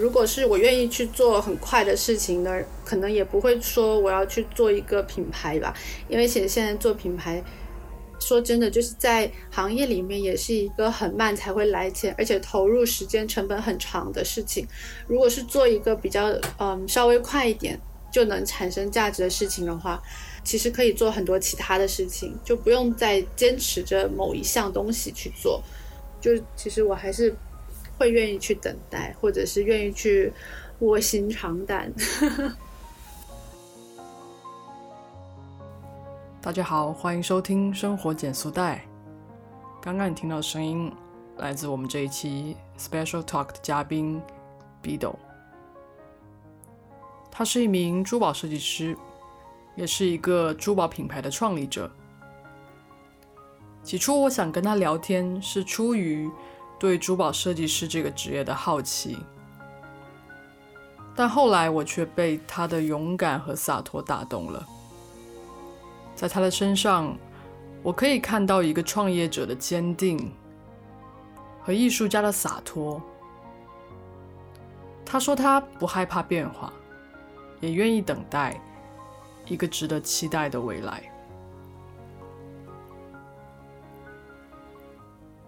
如果是我愿意去做很快的事情呢，可能也不会说我要去做一个品牌吧，因为其实现在做品牌，说真的，就是在行业里面也是一个很慢才会来钱，而且投入时间成本很长的事情。如果是做一个比较嗯稍微快一点就能产生价值的事情的话，其实可以做很多其他的事情，就不用再坚持着某一项东西去做。就其实我还是。会愿意去等待，或者是愿意去卧薪尝胆。大家好，欢迎收听《生活减速带》。刚刚你听到的声音来自我们这一期 Special Talk 的嘉宾 Bido，他是一名珠宝设计师，也是一个珠宝品牌的创立者。起初我想跟他聊天，是出于。对珠宝设计师这个职业的好奇，但后来我却被他的勇敢和洒脱打动了。在他的身上，我可以看到一个创业者的坚定和艺术家的洒脱。他说他不害怕变化，也愿意等待一个值得期待的未来。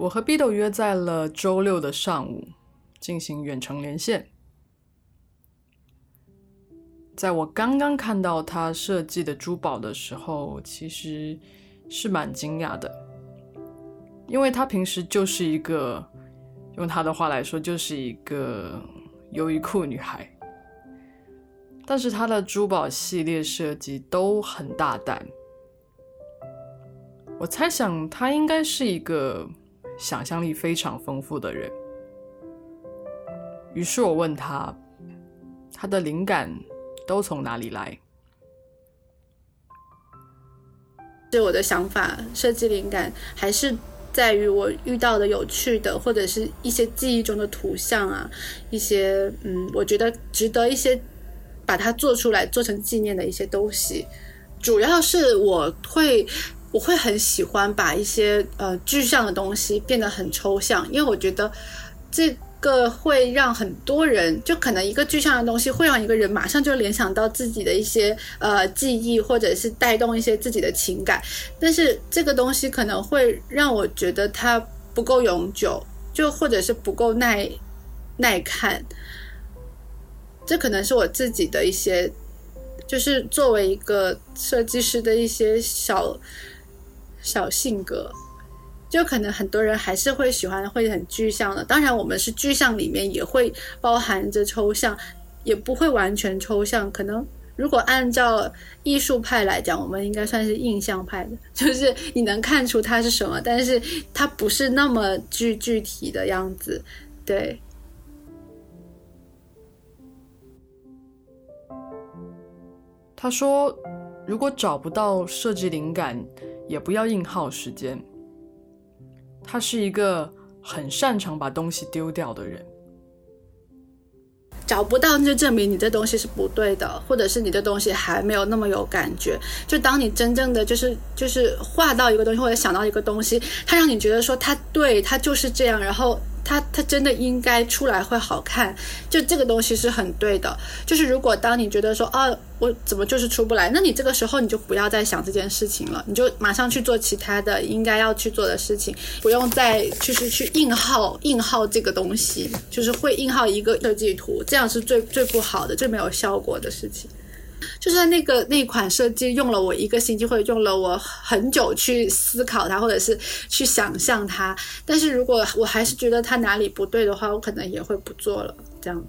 我和 Bido 约在了周六的上午进行远程连线。在我刚刚看到他设计的珠宝的时候，其实是蛮惊讶的，因为他平时就是一个，用他的话来说，就是一个优衣库女孩。但是他的珠宝系列设计都很大胆，我猜想他应该是一个。想象力非常丰富的人，于是我问他，他的灵感都从哪里来？是我的想法，设计灵感还是在于我遇到的有趣的，或者是一些记忆中的图像啊，一些嗯，我觉得值得一些把它做出来，做成纪念的一些东西。主要是我会。我会很喜欢把一些呃具象的东西变得很抽象，因为我觉得这个会让很多人，就可能一个具象的东西会让一个人马上就联想到自己的一些呃记忆，或者是带动一些自己的情感。但是这个东西可能会让我觉得它不够永久，就或者是不够耐耐看。这可能是我自己的一些，就是作为一个设计师的一些小。小性格，就可能很多人还是会喜欢会很具象的。当然，我们是具象里面也会包含着抽象，也不会完全抽象。可能如果按照艺术派来讲，我们应该算是印象派的，就是你能看出它是什么，但是它不是那么具具体的样子。对。他说：“如果找不到设计灵感。”也不要硬耗时间。他是一个很擅长把东西丢掉的人。找不到就证明你这东西是不对的，或者是你的东西还没有那么有感觉。就当你真正的就是就是画到一个东西，或者想到一个东西，它让你觉得说它对，它就是这样，然后。它它真的应该出来会好看，就这个东西是很对的。就是如果当你觉得说啊，我怎么就是出不来，那你这个时候你就不要再想这件事情了，你就马上去做其他的应该要去做的事情，不用再就是去硬耗硬耗这个东西，就是会硬耗一个设计图，这样是最最不好的、最没有效果的事情。就是那个那款设计用了我一个星期，或者用了我很久去思考它，或者是去想象它。但是如果我还是觉得它哪里不对的话，我可能也会不做了。这样。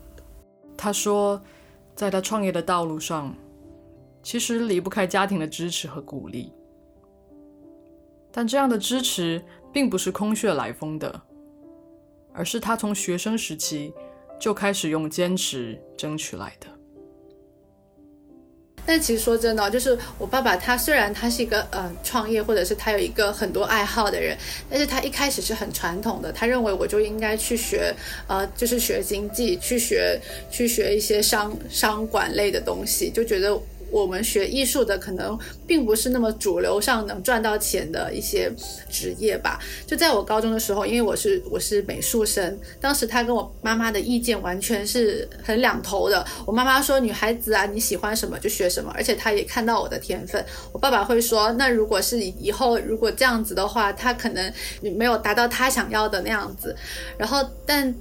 他说，在他创业的道路上，其实离不开家庭的支持和鼓励。但这样的支持并不是空穴来风的，而是他从学生时期就开始用坚持争取来的。但其实说真的，就是我爸爸，他虽然他是一个呃创业，或者是他有一个很多爱好的人，但是他一开始是很传统的，他认为我就应该去学呃，就是学经济，去学去学一些商商管类的东西，就觉得我们学艺术的可能并不是那么主流上能赚到钱的一些职业吧。就在我高中的时候，因为我是我是美术生，当时他跟我妈妈的意见完全是很两头的。我妈妈说女孩子啊，你喜欢什么就学什么，而且她也看到我的天分。我爸爸会说，那如果是以后如果这样子的话，他可能你没有达到他想要的那样子。然后，但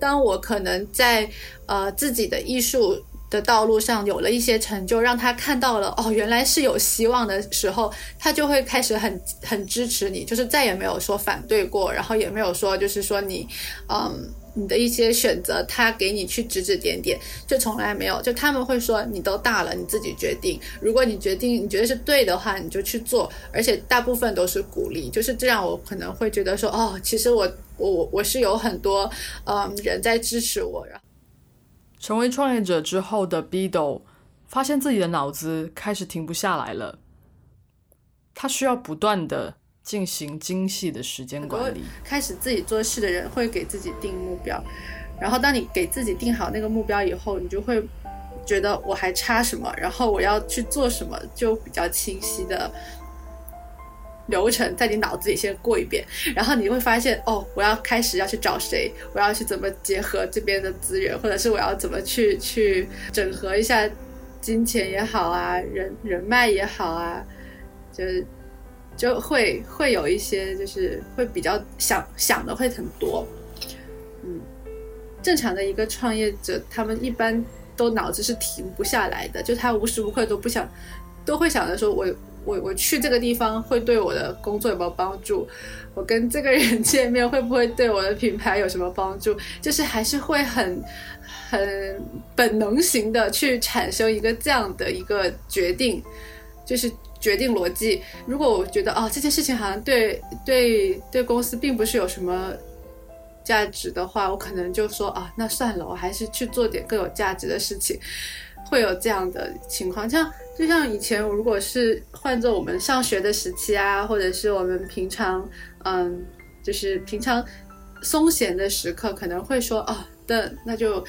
当我可能在呃自己的艺术。的道路上有了一些成就，让他看到了哦，原来是有希望的时候，他就会开始很很支持你，就是再也没有说反对过，然后也没有说就是说你，嗯，你的一些选择他给你去指指点点，就从来没有，就他们会说你都大了，你自己决定，如果你决定你觉得是对的话，你就去做，而且大部分都是鼓励，就是这样，我可能会觉得说哦，其实我我我我是有很多嗯人在支持我，然后。成为创业者之后的 Bido 发现自己的脑子开始停不下来了，他需要不断的进行精细的时间管理。开始自己做事的人会给自己定目标，然后当你给自己定好那个目标以后，你就会觉得我还差什么，然后我要去做什么，就比较清晰的。流程在你脑子里先过一遍，然后你会发现，哦，我要开始要去找谁，我要去怎么结合这边的资源，或者是我要怎么去去整合一下金钱也好啊，人人脉也好啊，就是就会会有一些就是会比较想想的会很多，嗯，正常的一个创业者，他们一般都脑子是停不下来的，就他无时无刻都不想，都会想着说我。我我去这个地方会对我的工作有没有帮助？我跟这个人见面会不会对我的品牌有什么帮助？就是还是会很很本能型的去产生一个这样的一个决定，就是决定逻辑。如果我觉得哦这件事情好像对对对公司并不是有什么价值的话，我可能就说啊那算了，我还是去做点更有价值的事情。会有这样的情况，像就像以前，如果是换做我们上学的时期啊，或者是我们平常，嗯，就是平常松闲的时刻，可能会说，哦，那那就，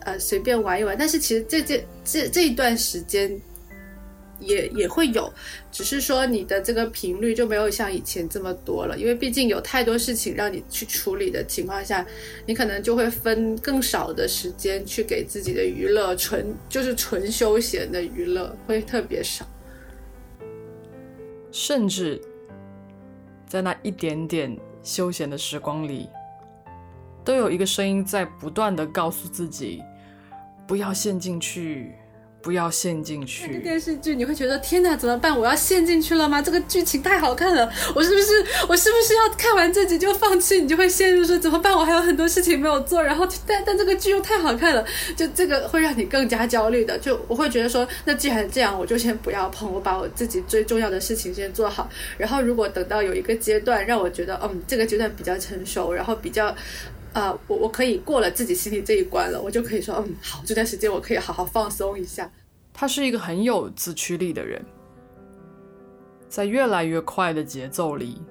呃，随便玩一玩。但是其实这这这这一段时间。也也会有，只是说你的这个频率就没有像以前这么多了，因为毕竟有太多事情让你去处理的情况下，你可能就会分更少的时间去给自己的娱乐，纯就是纯休闲的娱乐会特别少，甚至在那一点点休闲的时光里，都有一个声音在不断的告诉自己，不要陷进去。不要陷进去。电视剧你会觉得天哪，怎么办？我要陷进去了吗？这个剧情太好看了，我是不是我是不是要看完这集就放弃？你就会陷入说怎么办？我还有很多事情没有做，然后但但这个剧又太好看了，就这个会让你更加焦虑的。就我会觉得说，那既然这样，我就先不要碰，我把我自己最重要的事情先做好。然后如果等到有一个阶段让我觉得，嗯，这个阶段比较成熟，然后比较。啊，我我可以过了自己心里这一关了，我就可以说，嗯，好，这段时间我可以好好放松一下。他是一个很有自驱力的人，在越来越快的节奏里，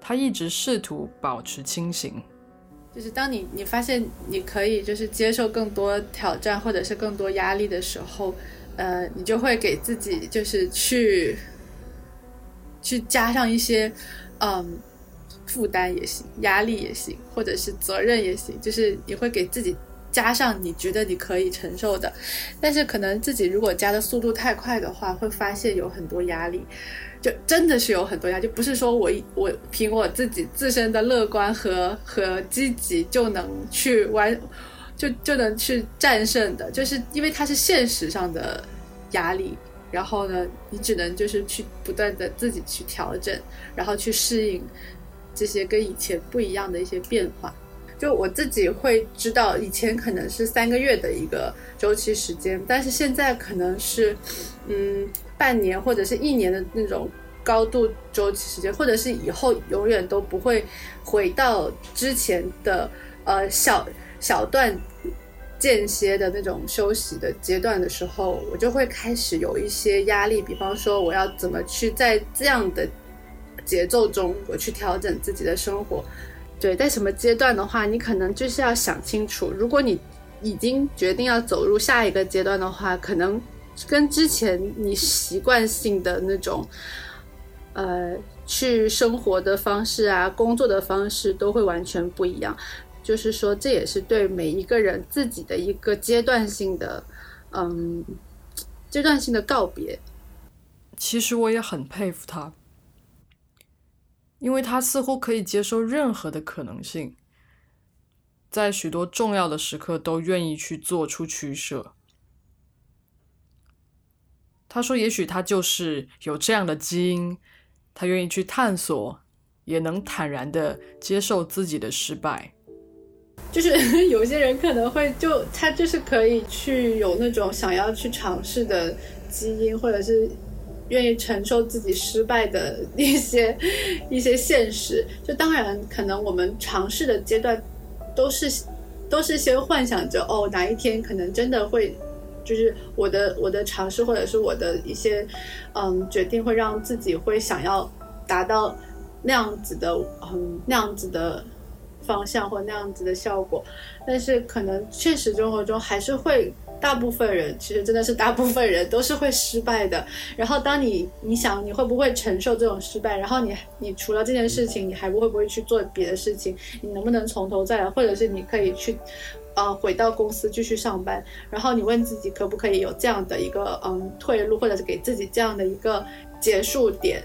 他一直试图保持清醒。就是当你你发现你可以就是接受更多挑战或者是更多压力的时候，呃，你就会给自己就是去去加上一些，嗯。负担也行，压力也行，或者是责任也行，就是你会给自己加上你觉得你可以承受的，但是可能自己如果加的速度太快的话，会发现有很多压力，就真的是有很多压力，就不是说我我凭我自己自身的乐观和和积极就能去完，就就能去战胜的，就是因为它是现实上的压力，然后呢，你只能就是去不断的自己去调整，然后去适应。这些跟以前不一样的一些变化，就我自己会知道，以前可能是三个月的一个周期时间，但是现在可能是，嗯，半年或者是一年的那种高度周期时间，或者是以后永远都不会回到之前的呃小小段间歇的那种休息的阶段的时候，我就会开始有一些压力，比方说我要怎么去在这样的。节奏中，我去调整自己的生活。对，在什么阶段的话，你可能就是要想清楚。如果你已经决定要走入下一个阶段的话，可能跟之前你习惯性的那种，呃，去生活的方式啊，工作的方式都会完全不一样。就是说，这也是对每一个人自己的一个阶段性的，嗯，阶段性的告别。其实我也很佩服他，因为他似乎可以接受任何的可能性，在许多重要的时刻都愿意去做出取舍。他说：“也许他就是有这样的基因，他愿意去探索，也能坦然的接受自己的失败。”就是 有些人可能会就他就是可以去有那种想要去尝试的基因，或者是愿意承受自己失败的一些一些现实。就当然可能我们尝试的阶段都是都是先幻想着哦哪一天可能真的会就是我的我的尝试或者是我的一些嗯决定会让自己会想要达到那样子的嗯那样子的。方向或那样子的效果，但是可能现实生活中还是会，大部分人其实真的是大部分人都是会失败的。然后当你你想你会不会承受这种失败？然后你你除了这件事情，你还会不会去做别的事情？你能不能从头再来？或者是你可以去，呃，回到公司继续上班？然后你问自己可不可以有这样的一个嗯退路，或者是给自己这样的一个结束点？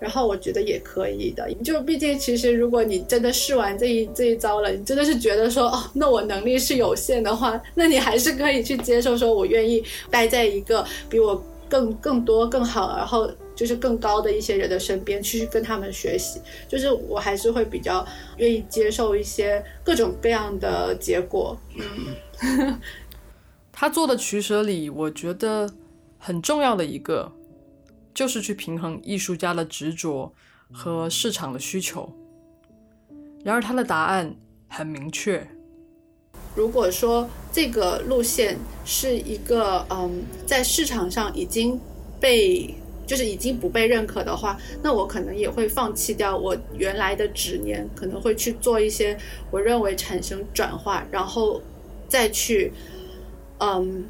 然后我觉得也可以的，就毕竟其实如果你真的试完这一这一招了，你真的是觉得说哦，那我能力是有限的话，那你还是可以去接受，说我愿意待在一个比我更更多更好，然后就是更高的一些人的身边去跟他们学习，就是我还是会比较愿意接受一些各种各样的结果。嗯，他做的取舍里，我觉得很重要的一个。就是去平衡艺术家的执着和市场的需求。然而，他的答案很明确：如果说这个路线是一个嗯，在市场上已经被就是已经不被认可的话，那我可能也会放弃掉我原来的执念，可能会去做一些我认为产生转化，然后再去嗯。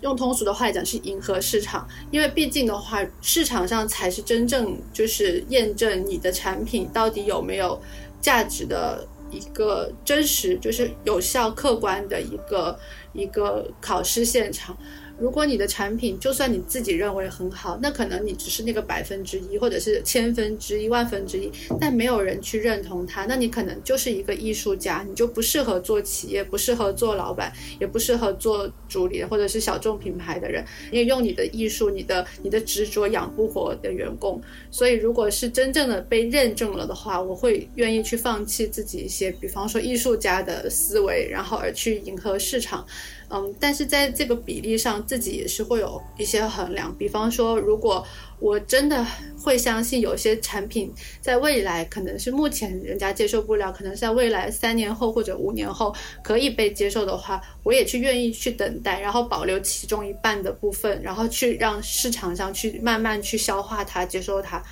用通俗的话讲是迎合市场，因为毕竟的话，市场上才是真正就是验证你的产品到底有没有价值的一个真实，就是有效客观的一个一个考试现场。如果你的产品就算你自己认为很好，那可能你只是那个百分之一，或者是千分之一、万分之一，但没有人去认同它，那你可能就是一个艺术家，你就不适合做企业，不适合做老板，也不适合做主理或者是小众品牌的人，你也用你的艺术、你的你的执着养不活的员工。所以，如果是真正的被认证了的话，我会愿意去放弃自己一些，比方说艺术家的思维，然后而去迎合市场。嗯，但是在这个比例上，自己也是会有一些衡量。比方说，如果我真的会相信有些产品在未来可能是目前人家接受不了，可能在未来三年后或者五年后可以被接受的话，我也去愿意去等待，然后保留其中一半的部分，然后去让市场上去慢慢去消化它、接受它。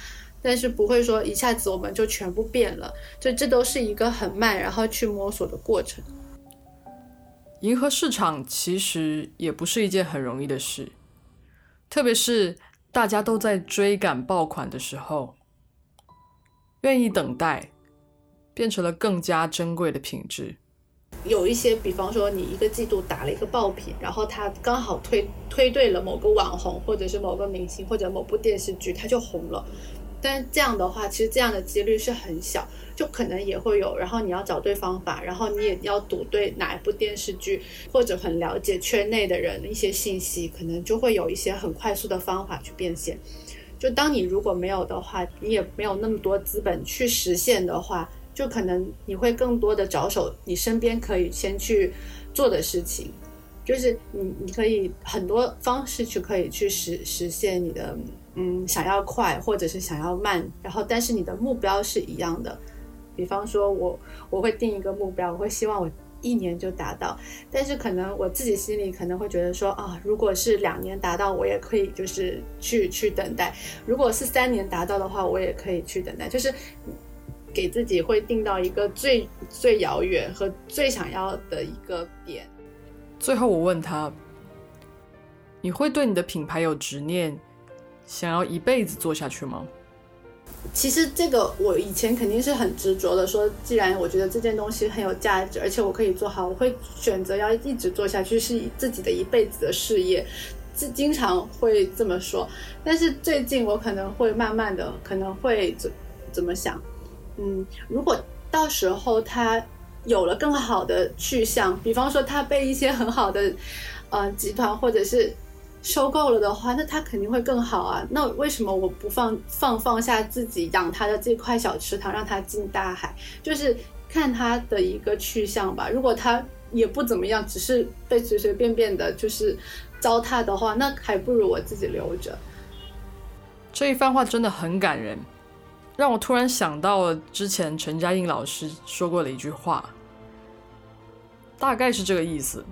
但是不会说一下子我们就全部变了，就这都是一个很慢，然后去摸索的过程。迎合市场其实也不是一件很容易的事，特别是大家都在追赶爆款的时候，愿意等待变成了更加珍贵的品质。有一些，比方说你一个季度打了一个爆品，然后它刚好推推对了某个网红，或者是某个明星，或者某部电视剧，它就红了。但这样的话，其实这样的几率是很小，就可能也会有。然后你要找对方法，然后你也要赌对哪一部电视剧，或者很了解圈内的人一些信息，可能就会有一些很快速的方法去变现。就当你如果没有的话，你也没有那么多资本去实现的话，就可能你会更多的着手你身边可以先去做的事情，就是你你可以很多方式去可以去实实现你的。嗯，想要快或者是想要慢，然后但是你的目标是一样的。比方说，我我会定一个目标，我会希望我一年就达到。但是可能我自己心里可能会觉得说啊，如果是两年达到，我也可以就是去去等待；如果是三年达到的话，我也可以去等待。就是给自己会定到一个最最遥远和最想要的一个点。最后我问他。你会对你的品牌有执念，想要一辈子做下去吗？其实这个我以前肯定是很执着的，说既然我觉得这件东西很有价值，而且我可以做好，我会选择要一直做下去，是自己的一辈子的事业，经经常会这么说。但是最近我可能会慢慢的，可能会怎怎么想？嗯，如果到时候他有了更好的去向，比方说他被一些很好的呃集团或者是。收购了的话，那它肯定会更好啊。那为什么我不放放放下自己养它的这块小池塘，让它进大海？就是看它的一个去向吧。如果它也不怎么样，只是被随随便便的，就是糟蹋的话，那还不如我自己留着。这一番话真的很感人，让我突然想到了之前陈嘉映老师说过的一句话，大概是这个意思。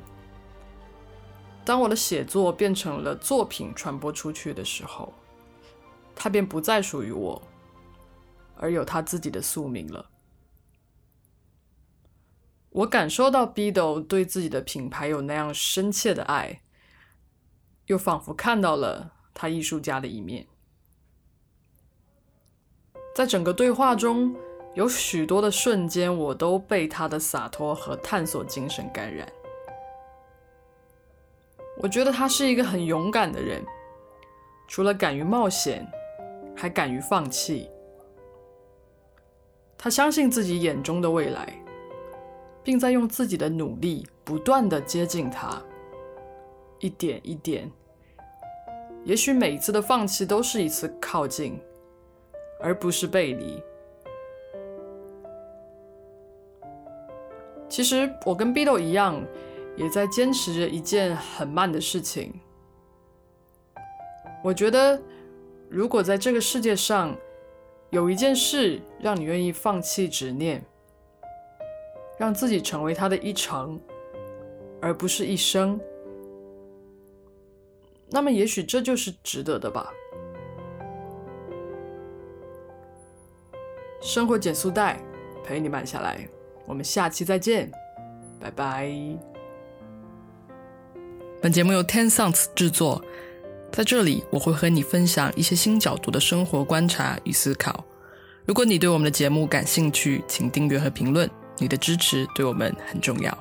当我的写作变成了作品传播出去的时候，它便不再属于我，而有他自己的宿命了。我感受到 Bido 对自己的品牌有那样深切的爱，又仿佛看到了他艺术家的一面。在整个对话中，有许多的瞬间，我都被他的洒脱和探索精神感染。我觉得他是一个很勇敢的人，除了敢于冒险，还敢于放弃。他相信自己眼中的未来，并在用自己的努力不断的接近他，一点一点。也许每一次的放弃都是一次靠近，而不是背离。其实我跟 B 豆一样。也在坚持着一件很慢的事情。我觉得，如果在这个世界上有一件事让你愿意放弃执念，让自己成为他的一成，而不是一生，那么也许这就是值得的吧。生活减速带，陪你慢下来。我们下期再见，拜拜。本节目由 Ten Sounds 制作，在这里我会和你分享一些新角度的生活观察与思考。如果你对我们的节目感兴趣，请订阅和评论，你的支持对我们很重要。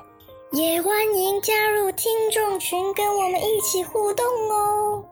也欢迎加入听众群，跟我们一起互动哦。